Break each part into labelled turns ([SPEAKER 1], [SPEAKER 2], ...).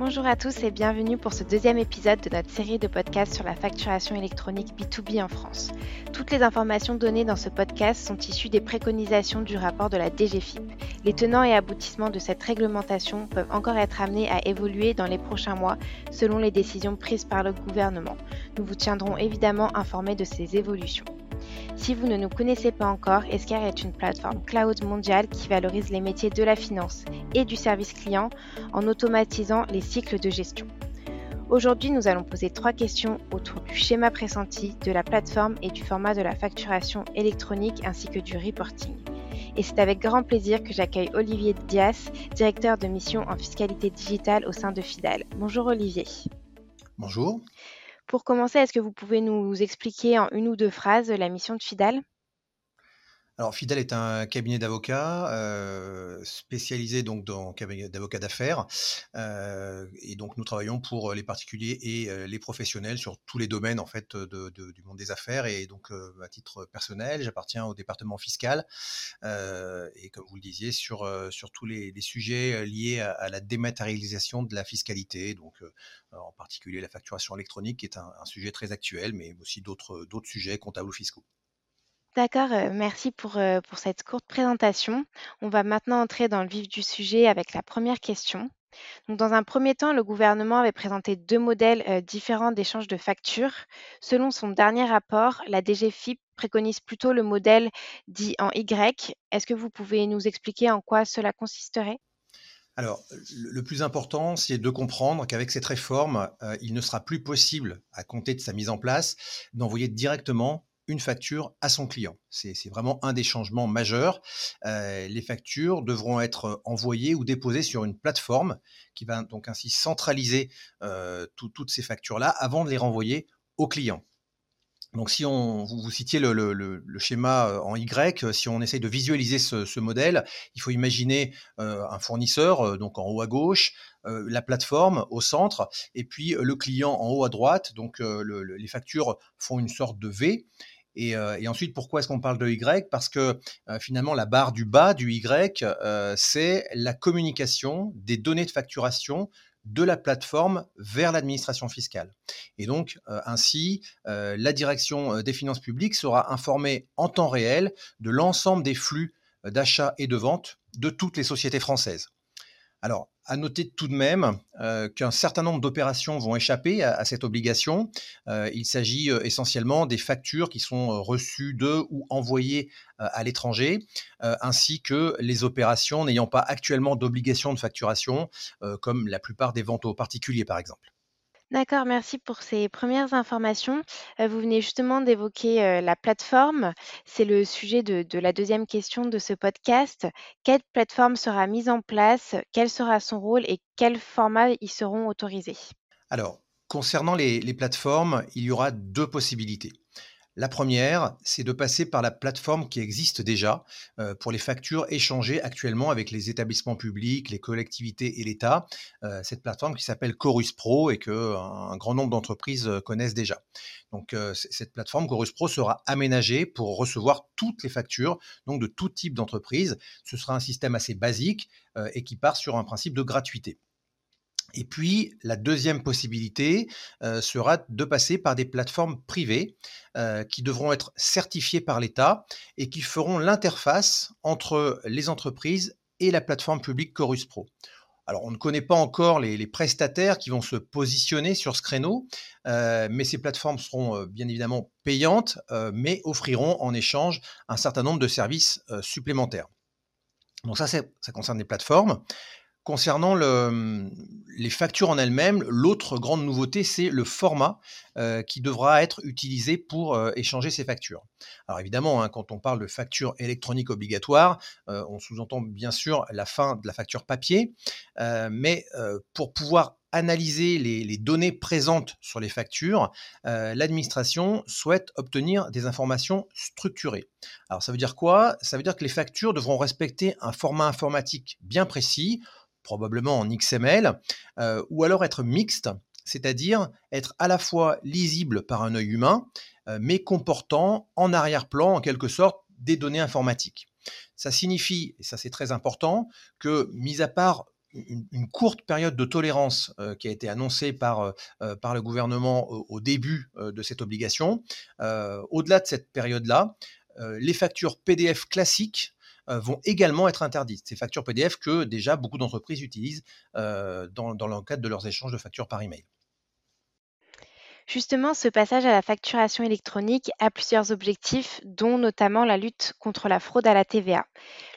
[SPEAKER 1] Bonjour à tous et bienvenue pour ce deuxième épisode de notre série de podcasts sur la facturation électronique B2B en France. Toutes les informations données dans ce podcast sont issues des préconisations du rapport de la DGFIP. Les tenants et aboutissements de cette réglementation peuvent encore être amenés à évoluer dans les prochains mois selon les décisions prises par le gouvernement. Nous vous tiendrons évidemment informés de ces évolutions. Si vous ne nous connaissez pas encore, Escar est une plateforme cloud mondiale qui valorise les métiers de la finance et du service client en automatisant les cycles de gestion. Aujourd'hui, nous allons poser trois questions autour du schéma pressenti, de la plateforme et du format de la facturation électronique ainsi que du reporting. Et c'est avec grand plaisir que j'accueille Olivier Dias, directeur de mission en fiscalité digitale au sein de Fidal. Bonjour Olivier.
[SPEAKER 2] Bonjour.
[SPEAKER 1] Pour commencer, est-ce que vous pouvez nous expliquer en une ou deux phrases la mission de Fidal?
[SPEAKER 2] Alors, Fidel est un cabinet d'avocats euh, spécialisé donc dans cabinet d'avocats d'affaires, euh, et donc nous travaillons pour les particuliers et euh, les professionnels sur tous les domaines du monde des affaires. Et donc, à titre personnel, j'appartiens au département fiscal et comme vous le disiez sur tous les, sujets liés à, la dématérialisation de la fiscalité, donc en particulier la facturation électronique, qui est un, un sujet très actuel, mais aussi d'autres d'autres sujets comptables ou fiscaux.
[SPEAKER 1] D'accord, merci pour, pour cette courte présentation. On va maintenant entrer dans le vif du sujet avec la première question. Dans un premier temps, le gouvernement avait présenté deux modèles différents d'échange de factures. Selon son dernier rapport, la DGFIP préconise plutôt le modèle dit en Y. Est-ce que vous pouvez nous expliquer en quoi cela consisterait?
[SPEAKER 2] Alors, le plus important, c'est de comprendre qu'avec cette réforme, il ne sera plus possible, à compter de sa mise en place, d'envoyer directement une facture à son client. C'est vraiment un des changements majeurs. Euh, les factures devront être envoyées ou déposées sur une plateforme qui va donc ainsi centraliser euh, toutes ces factures-là avant de les renvoyer au client. Donc, si on, vous, citiez le, schéma euh, en Y, si on essaye de visualiser ce, modèle, il faut imaginer un fournisseur, donc en haut à gauche, la plateforme au centre, et puis le client en haut à droite. Donc, les factures font une sorte de V. Euh, et, ensuite, pourquoi est-ce qu'on parle de Y? Parce que euh, finalement, la barre du bas du Y, euh, c'est la communication des données de facturation de la plateforme vers l'administration fiscale. Et donc, ainsi, la direction des finances publiques sera informée en temps réel de l'ensemble des flux d'achat et de vente de toutes les sociétés françaises. Alors, à noter tout de même euh, qu'un certain nombre d'opérations vont échapper à, cette obligation. Euh, il s'agit euh, essentiellement des factures qui sont reçues de ou envoyées à l'étranger, ainsi que les opérations n'ayant pas actuellement d'obligation de facturation, comme la plupart des ventes aux particuliers par exemple.
[SPEAKER 1] D'accord, merci pour ces premières informations. Euh, vous venez justement d'évoquer euh, la plateforme. C'est le sujet de, la deuxième question de ce podcast. Quelle plateforme sera mise en place? Quel sera son rôle et quels formats y seront autorisés?
[SPEAKER 2] Alors, concernant les plateformes, il y aura deux possibilités. La première, c'est de passer par la plateforme qui existe déjà euh, pour les factures échangées actuellement avec les établissements publics, les collectivités et l'État. Euh, cette plateforme qui s'appelle Chorus Pro et que un grand nombre d'entreprises euh, connaissent déjà. Donc cette plateforme Chorus Pro sera aménagée pour recevoir toutes les factures, de tout type d'entreprise. Ce sera un système assez basique et qui part sur un principe de gratuité. Et puis, la deuxième possibilité euh, sera de passer par des plateformes privées euh, qui devront être certifiées par l'État et qui feront l'interface entre les entreprises et la plateforme publique Chorus Pro. Alors, on ne connaît pas encore les, prestataires qui vont se positionner sur ce créneau, euh, mais ces plateformes seront bien évidemment payantes, mais offriront en échange un certain nombre de services supplémentaires. Donc ça, ça concerne les plateformes. Concernant le, les factures en elles-mêmes, l'autre grande nouveauté, c'est le format euh, qui devra être utilisé pour euh, échanger ces factures. Alors évidemment, hein, quand on parle de facture électronique obligatoire, euh, on sous-entend bien sûr la fin de la facture papier, mais pour pouvoir analyser les, données présentes sur les factures, l'administration souhaite obtenir des informations structurées. Alors ça veut dire quoi? Ça veut dire que les factures devront respecter un format informatique bien précis probablement en XML, euh, ou alors être mixte, c'est-à-dire être à la fois lisible par un œil humain, euh, mais comportant en arrière-plan, en quelque sorte, des données informatiques. Ça signifie, et ça c'est très important, que, mis à part une, courte période de tolérance qui a été annoncée par, par le gouvernement au, début de cette obligation. Au-delà de cette période-là, les factures PDF classiques vont également être interdites. Ces factures PDF que déjà beaucoup d'entreprises utilisent dans, dans le cadre de leurs échanges de factures par email.
[SPEAKER 1] Justement, ce passage à la facturation électronique a plusieurs objectifs, dont notamment la lutte contre la fraude à la TVA.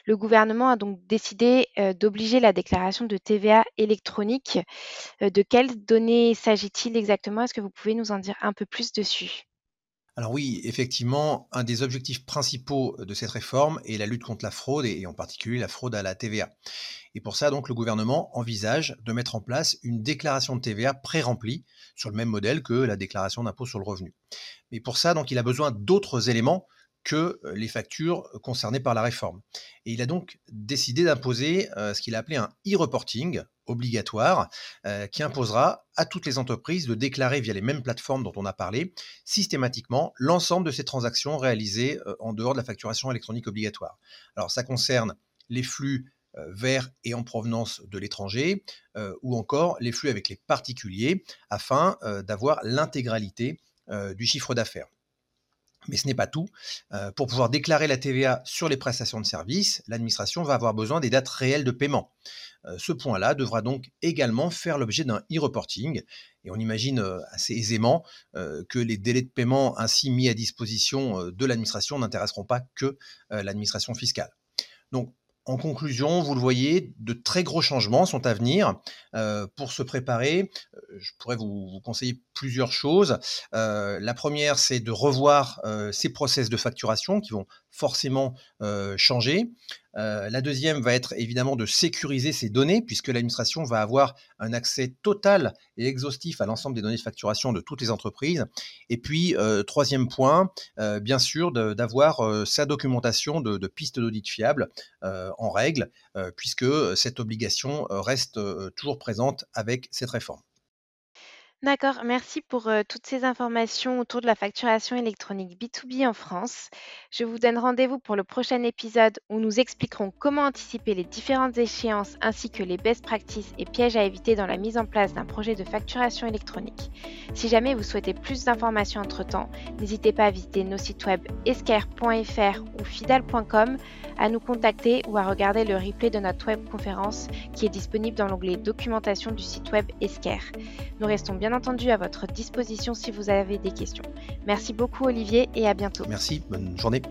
[SPEAKER 1] Le gouvernement a donc décidé euh, d'obliger la déclaration de TVA électronique. Euh, de quelles données s'agit-il exactement? Est-ce que vous pouvez nous en dire un peu plus dessus?
[SPEAKER 2] Alors oui, effectivement, un des objectifs principaux de cette réforme est la lutte contre la fraude et en particulier la fraude à la TVA. Et pour ça, donc, le gouvernement envisage de mettre en place une déclaration de TVA pré-remplie sur le même modèle que la déclaration d'impôt sur le revenu. Mais pour ça, donc, il a besoin d'autres éléments que euh, les factures concernées par la réforme. Et il a donc décidé d'imposer euh, ce qu'il a appelé un e-reporting obligatoire euh, qui imposera à toutes les entreprises de déclarer via les mêmes plateformes dont on a parlé systématiquement l'ensemble de ces transactions réalisées en dehors de la facturation électronique obligatoire. Alors ça concerne les flux vers et en provenance de l'étranger ou encore les flux avec les particuliers afin d'avoir l'intégralité du chiffre d'affaires. Mais ce n'est pas tout. Euh, pour pouvoir déclarer la TVA sur les prestations de services, l'administration va avoir besoin des dates réelles de paiement. Euh, ce point-là devra donc également faire l'objet d'un e-reporting. Et on imagine euh, assez aisément que les délais de paiement ainsi mis à disposition de l'administration n'intéresseront pas que l'administration fiscale. Donc en conclusion, vous le voyez, de très gros changements sont à venir. Euh, pour se préparer, euh, je pourrais vous, conseiller plusieurs choses. Euh, la première, c'est de revoir ces process de facturation qui vont forcément changer. La deuxième va être évidemment de sécuriser ces données, puisque l'administration va avoir un accès total et exhaustif à l'ensemble des données de facturation de toutes les entreprises. Et puis, troisième point, bien sûr, d'avoir sa documentation de, de pistes d'audit fiables en règle, puisque cette obligation reste toujours présente avec cette réforme.
[SPEAKER 1] D'accord, merci pour toutes ces informations autour de la facturation électronique B2B en France. Je vous donne rendez-vous pour le prochain épisode où nous expliquerons comment anticiper les différentes échéances ainsi que les best practices et pièges à éviter dans la mise en place d'un projet de facturation électronique. Si jamais vous souhaitez plus d'informations entre-temps, n'hésitez pas à visiter nos sites web esquire.fr ou fidal.com, à nous contacter ou à regarder le replay de notre web conférence qui est disponible dans l'onglet documentation du site web Esquire. Nous restons bien entendu à votre disposition si vous avez des questions. Merci beaucoup Olivier et à bientôt.
[SPEAKER 2] Merci, bonne journée.